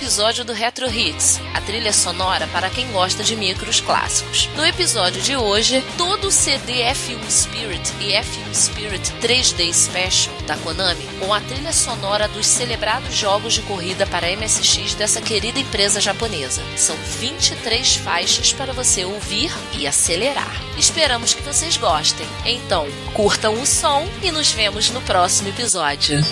Episódio do Retro Hits, a trilha sonora para quem gosta de micros clássicos. No episódio de hoje, todo o CD F1 Spirit e F1 Spirit 3D Special da Konami, com a trilha sonora dos celebrados jogos de corrida para MSX dessa querida empresa japonesa. São 23 faixas para você ouvir e acelerar. Esperamos que vocês gostem. Então, curtam o som e nos vemos no próximo episódio.